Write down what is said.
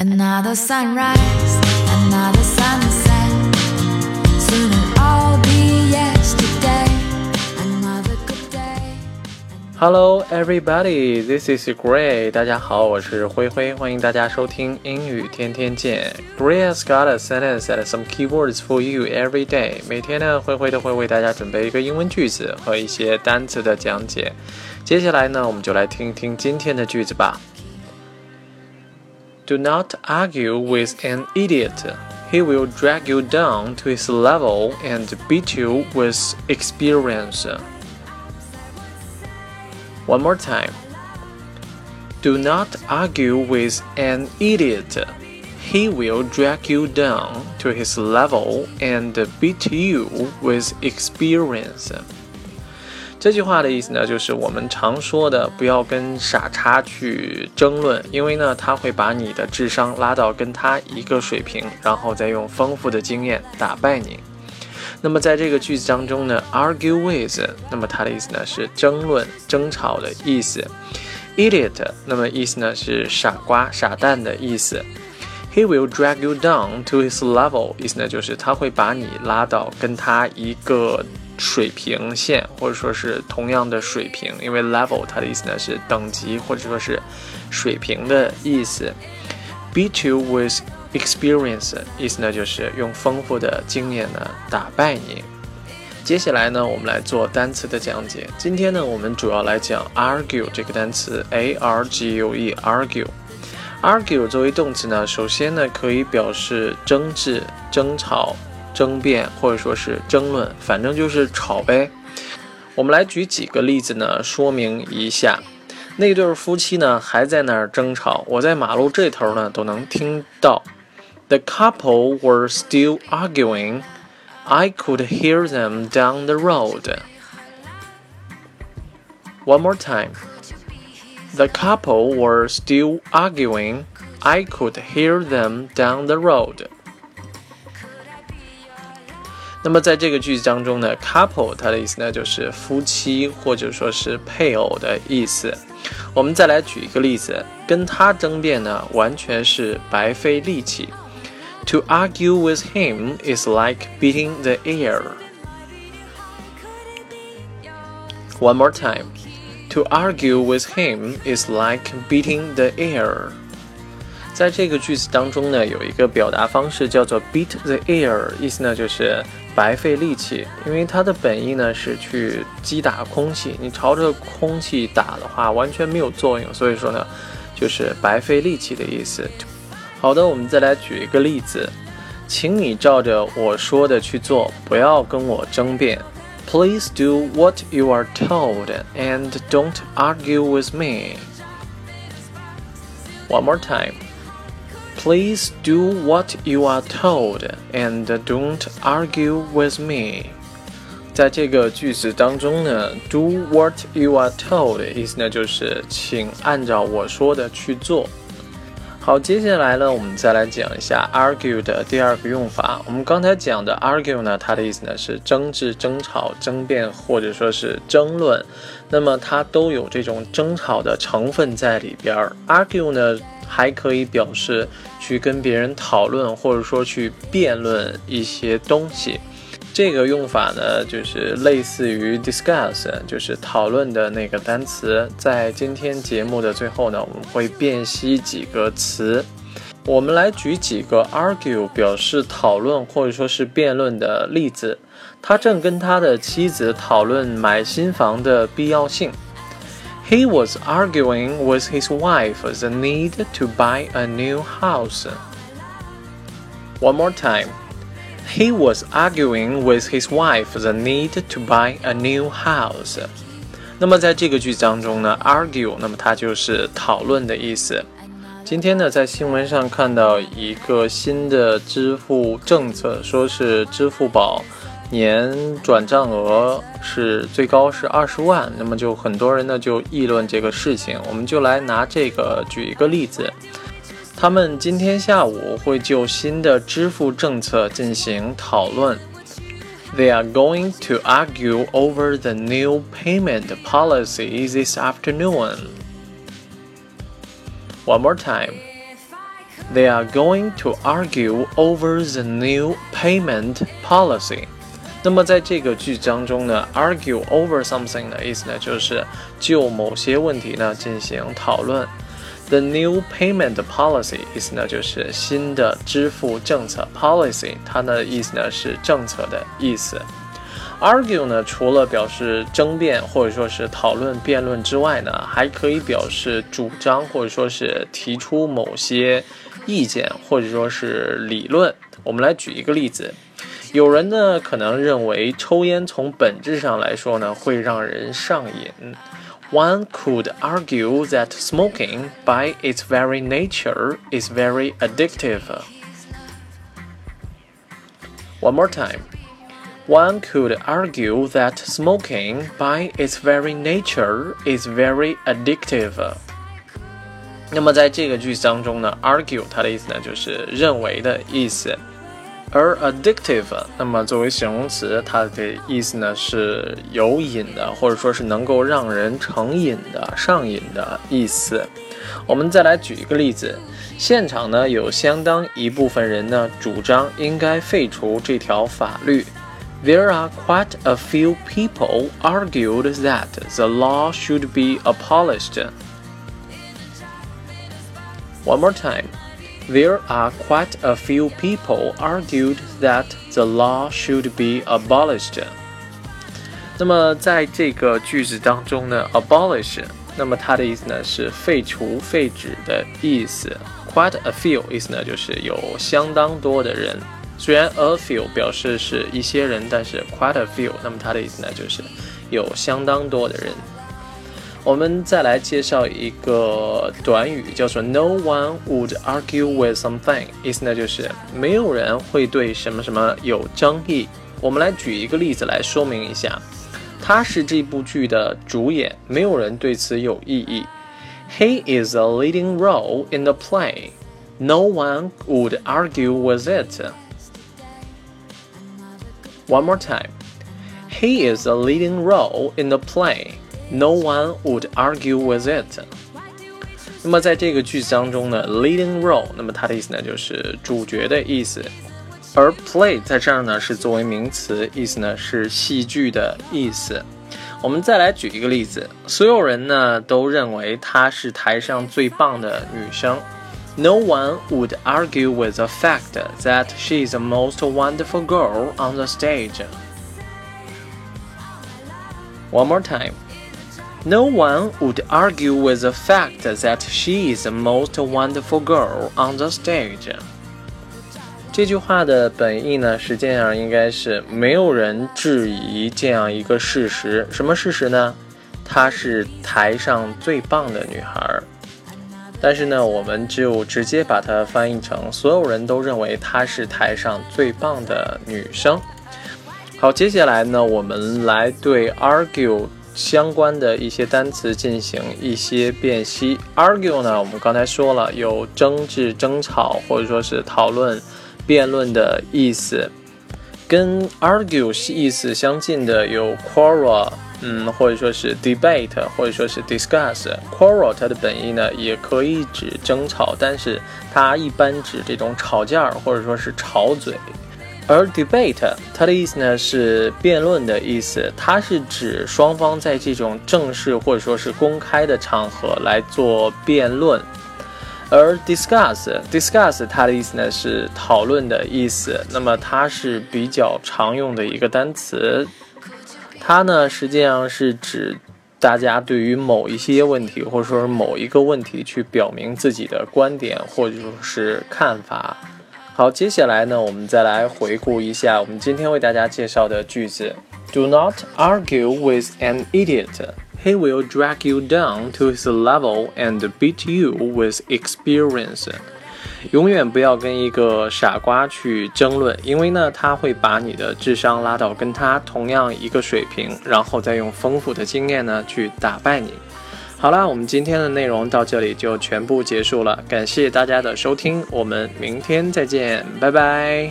Another sunrise, another sunset. Soon it'll all be yesterday. Another good day. Hello, everybody. This is Gray. 大家好，我是灰灰，欢迎大家收听英语天天见。Gray has got a sentence and some keywords for you every day. 每天呢，灰灰都会为大家准备一个英文句子和一些单词的讲解。接下来呢，我们就来听一听今天的句子吧。Do not argue with an idiot. He will drag you down to his level and beat you with experience. One more time. Do not argue with an idiot. He will drag you down to his level and beat you with experience. 这句话的意思呢，就是我们常说的不要跟傻叉去争论，因为呢，他会把你的智商拉到跟他一个水平，然后再用丰富的经验打败你。那么在这个句子当中呢，argue with，那么它的意思呢是争论、争吵的意思。idiot，那么意思呢是傻瓜、傻蛋的意思。He will drag you down to his level，意思呢就是他会把你拉到跟他一个。水平线，或者说是同样的水平，因为 level 它的意思呢是等级或者说是水平的意思。Be to with experience 意思呢就是用丰富的经验呢打败你。接下来呢，我们来做单词的讲解。今天呢，我们主要来讲 argue 这个单词，a r g u e argue。argue 作为动词呢，首先呢可以表示争执、争吵。争辩或者说是争论，反正就是吵呗。我们来举几个例子呢，说明一下。那对夫妻呢还在那儿争吵，我在马路这头呢都能听到。The couple were still arguing. I could hear them down the road. One more time. The couple were still arguing. I could hear them down the road. 那么在这个句子当中呢，couple 它的意思呢就是夫妻或者说是配偶的意思。我们再来举一个例子，跟他争辩呢完全是白费力气。To argue with him is like beating the air. One more time. To argue with him is like beating the air. 在这个句子当中呢，有一个表达方式叫做 beat the air，意思呢就是白费力气，因为它的本意呢是去击打空气，你朝着空气打的话完全没有作用，所以说呢就是白费力气的意思。好的，我们再来举一个例子，请你照着我说的去做，不要跟我争辩。Please do what you are told and don't argue with me. One more time. Please do what you are told and don't argue with me。在这个句子当中呢，do what you are told 意思呢就是请按照我说的去做。好，接下来呢，我们再来讲一下 argue 的第二个用法。我们刚才讲的 argue 呢，它的意思呢是争执、争吵、争辩或者说是争论，那么它都有这种争吵的成分在里边儿。argue 呢。还可以表示去跟别人讨论，或者说去辩论一些东西。这个用法呢，就是类似于 discuss，就是讨论的那个单词。在今天节目的最后呢，我们会辨析几个词。我们来举几个 argue 表示讨论或者说是辩论的例子。他正跟他的妻子讨论买新房的必要性。He was arguing with his wife the need to buy a new house. One more time. He was arguing with his wife the need to buy a new house. 那么在这个句子当中呢，argue，那么它就是讨论的意思。今天呢，在新闻上看到一个新的支付政策，说是支付宝。 年转账额是最高是二十万，那么就很多人呢就议论这个事情。我们就来拿这个举一个例子，他们今天下午会就新的支付政策进行讨论。They are going to argue over the new payment policy this afternoon. One more time. They are going to argue over the new payment policy. 那么在这个句子当中呢，argue over something 的意思呢，就是就某些问题呢进行讨论。The new payment policy 意思呢就是新的支付政策，policy 它的意思呢是政策的意思。Argue 呢除了表示争辩或者说是讨论、辩论之外呢，还可以表示主张或者说是提出某些意见或者说是理论。我们来举一个例子，有人呢可能认为抽烟从本质上来说呢会让人上瘾。One could argue that smoking, by its very nature, is very addictive. One more time. One could argue that smoking, by its very nature, is very addictive. 那么在这个句子当中呢，argue 它的意思呢就是认为的意思。 而 addictive，那么作为形容词，它的意思呢是有瘾的，或者说是能够让人成瘾的、上瘾的意思。我们再来举一个例子，现场呢有相当一部分人呢主张应该废除这条法律。There are quite a few people argued that the law should be abolished. One more time. There are quite a few people argued that the law should be abolished. 那么在这个句子当中呢，abolish，那么它的意思呢是废除、废止的意思。Quite a few 意思呢就是有相当多的人。虽然 a few 表示是一些人，但是 quite a few，那么它的意思呢就是有相当多的人。我们再来介绍一个短语，叫做 "No one would argue with something"，意思呢就是没有人会对什么什么有争议。我们来举一个例子来说明一下，他是这部剧的主演，没有人对此有异议。He is a leading role in the play. No one would argue with it. One more time. He is a leading role in the play. No one would argue with it。那么在这个句子当中呢，leading role，那么它的意思呢就是主角的意思，而 play 在这儿呢是作为名词，意思呢是戏剧的意思。我们再来举一个例子，所有人呢都认为她是台上最棒的女生。No one would argue with the fact that she is the most wonderful girl on the stage. One more time. No one would argue with the fact that she is the most wonderful girl on the stage。这句话的本意呢，实际上应该是没有人质疑这样一个事实。什么事实呢？她是台上最棒的女孩。但是呢，我们就直接把它翻译成所有人都认为她是台上最棒的女生。好，接下来呢，我们来对 argue。相关的一些单词进行一些辨析。argue 呢，我们刚才说了有争执、争吵或者说是讨论、辩论的意思。跟 argue 意思相近的有 quarrel，嗯，或者说是 debate，或者说是 discuss。quarrel 它的本意呢也可以指争吵，但是它一般指这种吵架或者说是吵嘴。而 debate 它的意思呢是辩论的意思，它是指双方在这种正式或者说是公开的场合来做辩论。而 discuss discuss 它的意思呢是讨论的意思，那么它是比较常用的一个单词。它呢实际上是指大家对于某一些问题或者说是某一个问题去表明自己的观点或者说是看法。好，接下来呢，我们再来回顾一下我们今天为大家介绍的句子。Do not argue with an idiot. He will drag you down to his level and beat you with experience. 永远不要跟一个傻瓜去争论，因为呢，他会把你的智商拉到跟他同样一个水平，然后再用丰富的经验呢去打败你。好啦，我们今天的内容到这里就全部结束了，感谢大家的收听，我们明天再见，拜拜。